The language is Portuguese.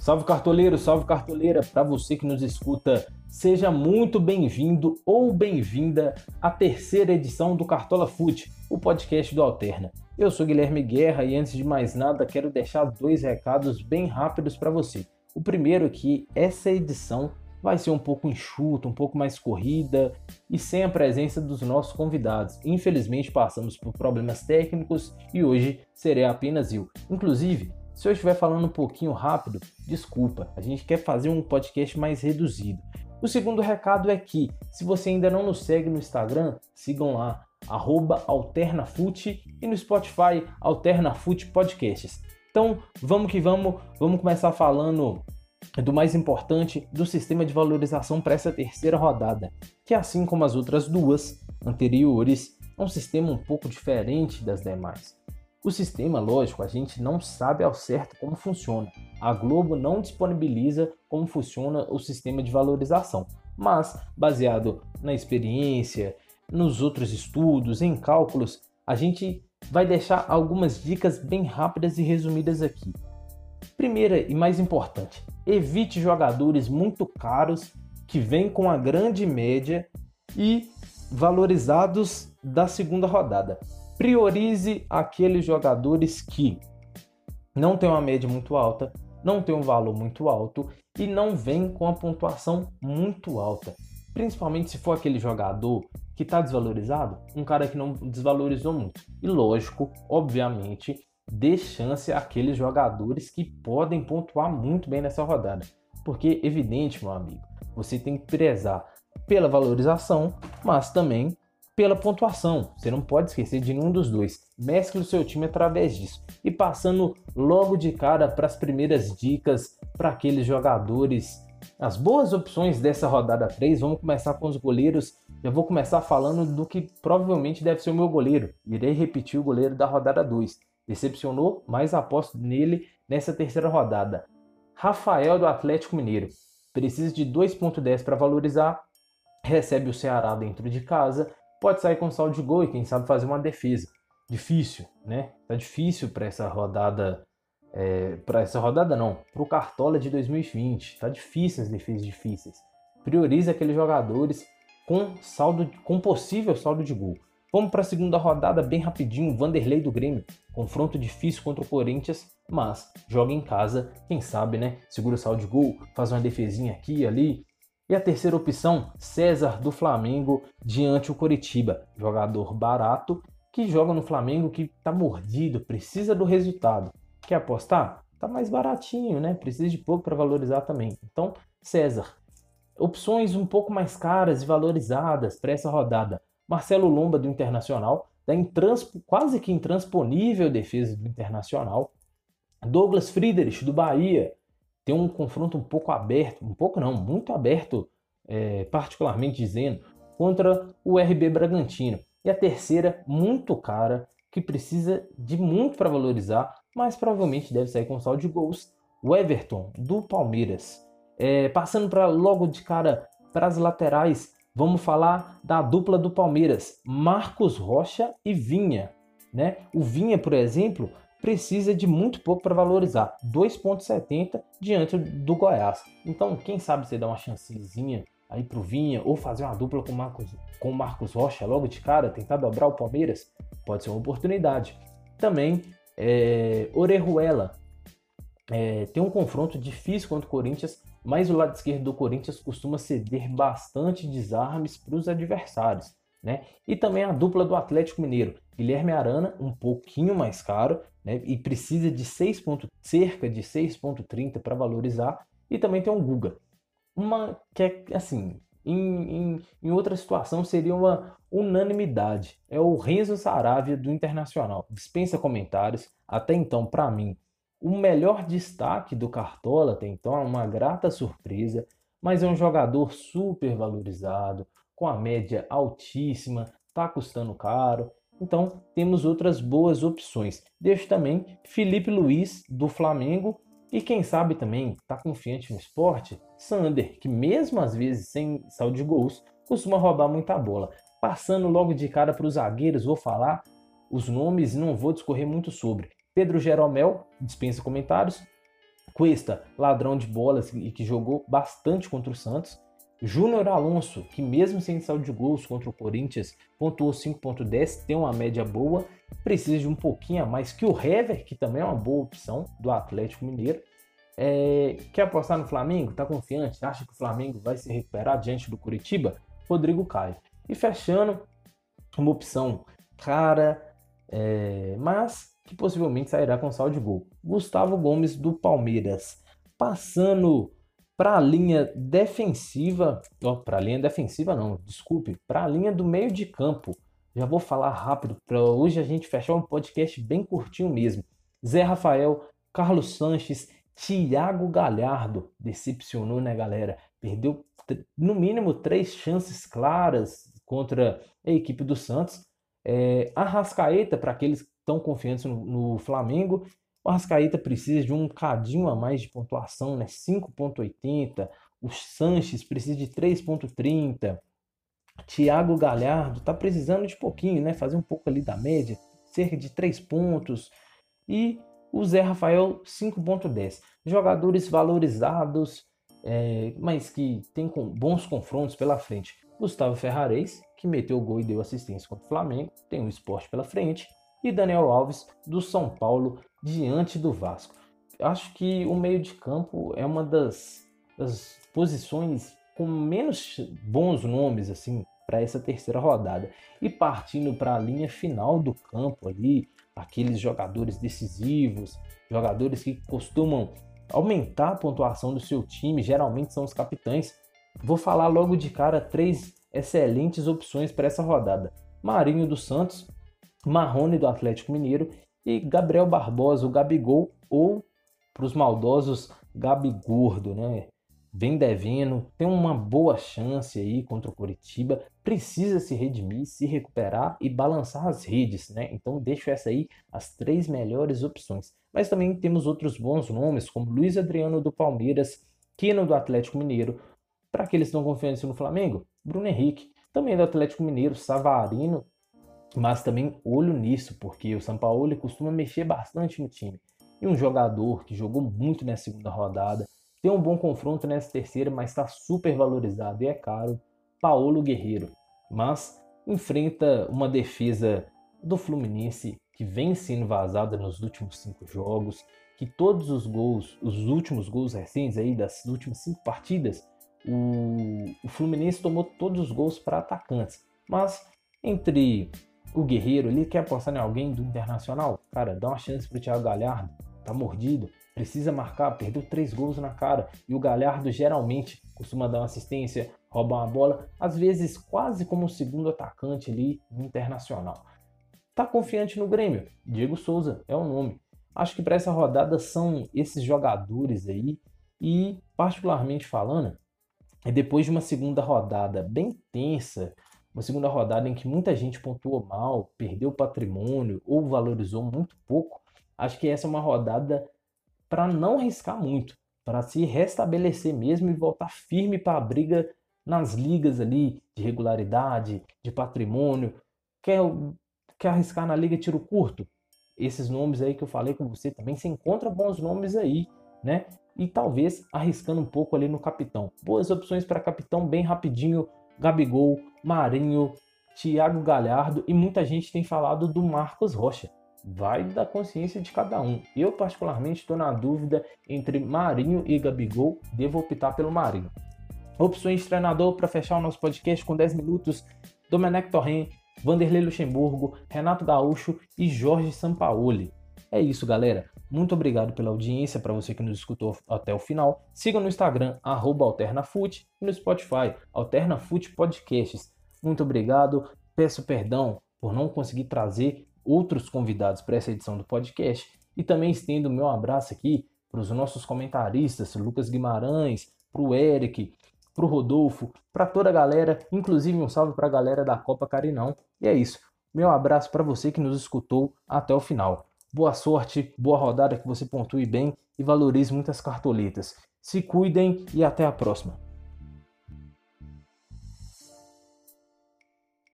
Salve cartoleiro, salve cartoleira, para você que nos escuta, seja muito bem-vindo ou bem-vinda à terceira edição do Cartola Foot, o podcast do Alterna. Eu sou Guilherme Guerra e antes de mais nada quero deixar dois recados bem rápidos para você. O primeiro é que essa edição vai ser um pouco enxuta, um pouco mais corrida e sem a presença dos nossos convidados. Infelizmente passamos por problemas técnicos e hoje serei apenas eu. Inclusive, se eu estiver falando um pouquinho rápido, desculpa, a gente quer fazer um podcast mais reduzido. O segundo recado é que, se você ainda não nos segue no Instagram, sigam lá, AlternaFoot e no Spotify, AlternaFoot Podcasts. Então, vamos que vamos, vamos começar falando do mais importante do sistema de valorização para essa terceira rodada, que assim como as outras duas anteriores, é um sistema um pouco diferente das demais. O sistema, lógico, a gente não sabe ao certo como funciona. A Globo não disponibiliza como funciona o sistema de valorização, mas baseado na experiência, nos outros estudos, em cálculos, a gente vai deixar algumas dicas bem rápidas e resumidas aqui. Primeira e mais importante, evite jogadores muito caros que vêm com a grande média e valorizados da segunda rodada priorize aqueles jogadores que não têm uma média muito alta, não têm um valor muito alto e não vêm com a pontuação muito alta. Principalmente se for aquele jogador que está desvalorizado, um cara que não desvalorizou muito. E lógico, obviamente, dê chance àqueles jogadores que podem pontuar muito bem nessa rodada. Porque, evidente, meu amigo, você tem que prezar pela valorização, mas também pela pontuação. Você não pode esquecer de nenhum dos dois. Mescle o seu time através disso. E passando logo de cara para as primeiras dicas para aqueles jogadores. As boas opções dessa rodada 3, vamos começar com os goleiros. Eu vou começar falando do que provavelmente deve ser o meu goleiro. Irei repetir o goleiro da rodada 2. Decepcionou, mas aposto nele nessa terceira rodada. Rafael do Atlético Mineiro. Precisa de 2.10 para valorizar. Recebe o Ceará dentro de casa pode sair com saldo de gol e quem sabe fazer uma defesa. Difícil, né? Tá difícil para essa rodada, é, para essa rodada não, para o Cartola de 2020. Tá difícil as defesas difíceis. Priorize aqueles jogadores com saldo, com possível saldo de gol. Vamos para a segunda rodada bem rapidinho. Vanderlei do Grêmio, confronto difícil contra o Corinthians, mas joga em casa, quem sabe, né? Segura o saldo de gol, faz uma defesinha aqui e ali, e a terceira opção, César do Flamengo diante o Coritiba, jogador barato que joga no Flamengo que está mordido, precisa do resultado. Quer apostar? Tá mais baratinho, né? Precisa de pouco para valorizar também. Então, César. Opções um pouco mais caras e valorizadas para essa rodada. Marcelo Lomba do Internacional, da intranspo, quase que intransponível defesa do Internacional. Douglas Friedrich do Bahia, um confronto um pouco aberto, um pouco não, muito aberto, é, particularmente dizendo, contra o RB Bragantino. E a terceira, muito cara, que precisa de muito para valorizar, mas provavelmente deve sair com saldo de gols, o Everton, do Palmeiras. É, passando para logo de cara para as laterais, vamos falar da dupla do Palmeiras, Marcos Rocha e Vinha. Né? O Vinha, por exemplo, precisa de muito pouco para valorizar, 2,70 diante do Goiás. Então, quem sabe você dá uma chancezinha aí pro Vinha ou fazer uma dupla com Marcos, com Marcos Rocha logo de cara, tentar dobrar o Palmeiras, pode ser uma oportunidade. Também, é, Orejuela é, tem um confronto difícil contra o Corinthians, mas o lado esquerdo do Corinthians costuma ceder bastante desarmes para os adversários. Né? E também a dupla do Atlético Mineiro, Guilherme Arana, um pouquinho mais caro, né? e precisa de 6 ponto, cerca de 6,30 para valorizar, e também tem um Guga. Uma que é assim, em, em, em, outra situação seria uma unanimidade. É o Renzo Saravia do Internacional. Dispensa comentários. Até então, para mim, o melhor destaque do Cartola até então é uma grata surpresa, mas é um jogador super valorizado, com a média altíssima, está custando caro. Então temos outras boas opções. Deixo também Felipe Luiz do Flamengo e quem sabe também está confiante no esporte, Sander, que mesmo às vezes sem saldo de gols, costuma roubar muita bola. Passando logo de cara para os zagueiros, vou falar os nomes e não vou discorrer muito sobre. Pedro Jeromel, dispensa comentários. Cuesta, ladrão de bolas e que jogou bastante contra o Santos. Júnior Alonso, que mesmo sem saldo de gols contra o Corinthians, pontuou 5.10, tem uma média boa, precisa de um pouquinho a mais que o Hever, que também é uma boa opção do Atlético Mineiro. É, quer apostar no Flamengo? Tá confiante? Acha que o Flamengo vai se recuperar diante do Curitiba? Rodrigo Caio. E fechando, uma opção cara, é, mas que possivelmente sairá com saldo de gol. Gustavo Gomes do Palmeiras. Passando para a linha defensiva, para a linha defensiva não, desculpe, para a linha do meio de campo. Já vou falar rápido para hoje a gente fechar um podcast bem curtinho mesmo. Zé Rafael, Carlos Sanches, Thiago Galhardo decepcionou, né, galera? Perdeu no mínimo três chances claras contra a equipe do Santos. É, Arrascaeta, para aqueles que estão confiantes no, no Flamengo, o Arrascaeta precisa de um cadinho a mais de pontuação, né? 5.80. O Sanches precisa de 3.30. Thiago Galhardo tá precisando de pouquinho, né? Fazer um pouco ali da média, cerca de 3 pontos. E o Zé Rafael 5.10. Jogadores valorizados, é, mas que tem com bons confrontos pela frente. Gustavo Ferrares, que meteu o gol e deu assistência contra o Flamengo, tem o esporte pela frente. E Daniel Alves, do São Paulo, diante do Vasco. Acho que o meio de campo é uma das, das posições com menos bons nomes assim para essa terceira rodada. E partindo para a linha final do campo ali, aqueles jogadores decisivos, jogadores que costumam aumentar a pontuação do seu time, geralmente são os capitães. Vou falar logo de cara três excelentes opções para essa rodada: Marinho dos Santos, Marrone do Atlético Mineiro e Gabriel Barbosa, o Gabigol, ou para os maldosos, Gabigordo, né? Vem devendo, tem uma boa chance aí contra o Curitiba, precisa se redimir, se recuperar e balançar as redes, né? Então deixo essa aí as três melhores opções. Mas também temos outros bons nomes, como Luiz Adriano do Palmeiras, Keno do Atlético Mineiro. Para aqueles que estão confiando no Flamengo, Bruno Henrique, também do Atlético Mineiro, Savarino mas também olho nisso, porque o São Paulo costuma mexer bastante no time. E um jogador que jogou muito nessa segunda rodada, tem um bom confronto nessa terceira, mas está super valorizado e é caro, Paulo Guerreiro. Mas enfrenta uma defesa do Fluminense que vem sendo vazada nos últimos cinco jogos, que todos os gols, os últimos gols recentes aí das últimas cinco partidas, o, o Fluminense tomou todos os gols para atacantes. Mas entre o Guerreiro, ele quer apostar em alguém do Internacional? Cara, dá uma chance pro Thiago Galhardo. Tá mordido, precisa marcar, perdeu três gols na cara. E o Galhardo geralmente costuma dar uma assistência, roubar uma bola, às vezes quase como um segundo atacante ali no Internacional. Tá confiante no Grêmio? Diego Souza é o nome. Acho que para essa rodada são esses jogadores aí. E, particularmente falando, é depois de uma segunda rodada bem tensa, uma segunda rodada em que muita gente pontuou mal, perdeu patrimônio ou valorizou muito pouco, acho que essa é uma rodada para não riscar muito, para se restabelecer mesmo e voltar firme para a briga nas ligas ali de regularidade, de patrimônio. Quer, quer arriscar na liga tiro curto? Esses nomes aí que eu falei com você também, você encontra bons nomes aí, né? E talvez arriscando um pouco ali no capitão. Boas opções para capitão bem rapidinho Gabigol, Marinho, Thiago Galhardo e muita gente tem falado do Marcos Rocha. Vai da consciência de cada um. Eu, particularmente, estou na dúvida entre Marinho e Gabigol. Devo optar pelo Marinho. Opções de treinador para fechar o nosso podcast com 10 minutos: Domenech Torren, Vanderlei Luxemburgo, Renato Gaúcho e Jorge Sampaoli. É isso, galera. Muito obrigado pela audiência, para você que nos escutou até o final. Siga no Instagram, AlternaFoot, e no Spotify, AlternaFoot Podcasts. Muito obrigado. Peço perdão por não conseguir trazer outros convidados para essa edição do podcast. E também estendo meu abraço aqui para os nossos comentaristas, Lucas Guimarães, para o Eric, para o Rodolfo, para toda a galera, inclusive um salve para a galera da Copa Carinão. E é isso. Meu abraço para você que nos escutou até o final. Boa sorte, boa rodada, que você pontue bem e valorize muitas cartoletas. Se cuidem e até a próxima.